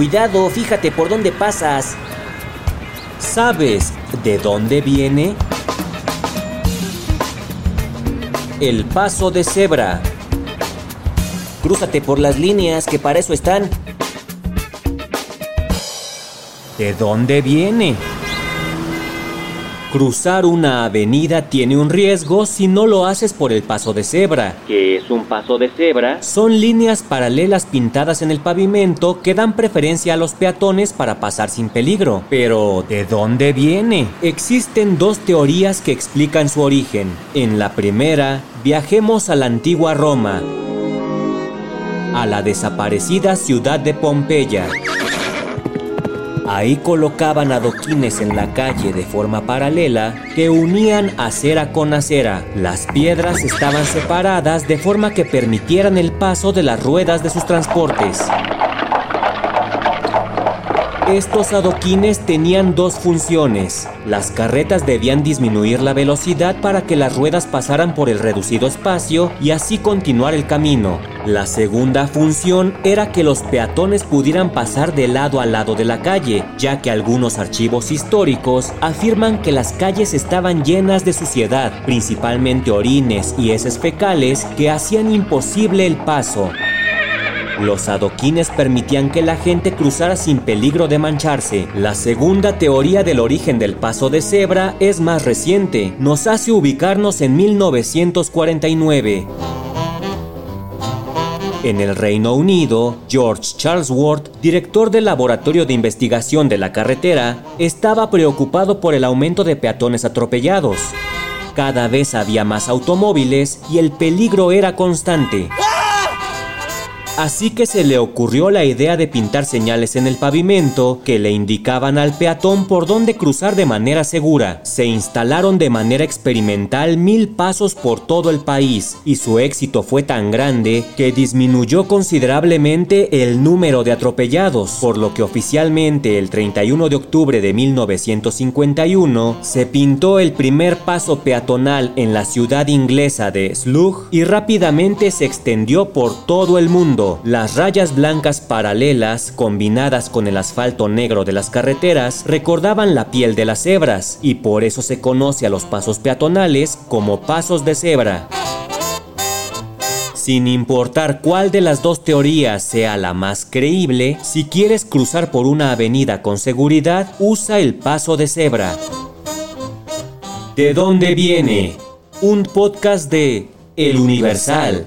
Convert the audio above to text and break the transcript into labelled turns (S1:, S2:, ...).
S1: Cuidado, fíjate por dónde pasas.
S2: ¿Sabes de dónde viene? El paso de cebra.
S1: Crúzate por las líneas que para eso están.
S2: ¿De dónde viene? Cruzar una avenida tiene un riesgo si no lo haces por el paso de cebra.
S1: ¿Qué es un paso de cebra?
S2: Son líneas paralelas pintadas en el pavimento que dan preferencia a los peatones para pasar sin peligro. Pero, ¿de dónde viene? Existen dos teorías que explican su origen. En la primera, viajemos a la antigua Roma, a la desaparecida ciudad de Pompeya. Ahí colocaban adoquines en la calle de forma paralela que unían acera con acera. Las piedras estaban separadas de forma que permitieran el paso de las ruedas de sus transportes. Estos adoquines tenían dos funciones. Las carretas debían disminuir la velocidad para que las ruedas pasaran por el reducido espacio y así continuar el camino. La segunda función era que los peatones pudieran pasar de lado a lado de la calle, ya que algunos archivos históricos afirman que las calles estaban llenas de suciedad, principalmente orines y heces fecales que hacían imposible el paso. Los adoquines permitían que la gente cruzara sin peligro de mancharse. La segunda teoría del origen del paso de cebra es más reciente. Nos hace ubicarnos en 1949. En el Reino Unido, George Charlesworth, director del Laboratorio de Investigación de la Carretera, estaba preocupado por el aumento de peatones atropellados. Cada vez había más automóviles y el peligro era constante. Así que se le ocurrió la idea de pintar señales en el pavimento que le indicaban al peatón por dónde cruzar de manera segura. Se instalaron de manera experimental mil pasos por todo el país y su éxito fue tan grande que disminuyó considerablemente el número de atropellados, por lo que oficialmente el 31 de octubre de 1951 se pintó el primer paso peatonal en la ciudad inglesa de Slug y rápidamente se extendió por todo el mundo. Las rayas blancas paralelas, combinadas con el asfalto negro de las carreteras, recordaban la piel de las cebras, y por eso se conoce a los pasos peatonales como pasos de cebra. Sin importar cuál de las dos teorías sea la más creíble, si quieres cruzar por una avenida con seguridad, usa el paso de cebra. ¿De dónde viene? Un podcast de El Universal.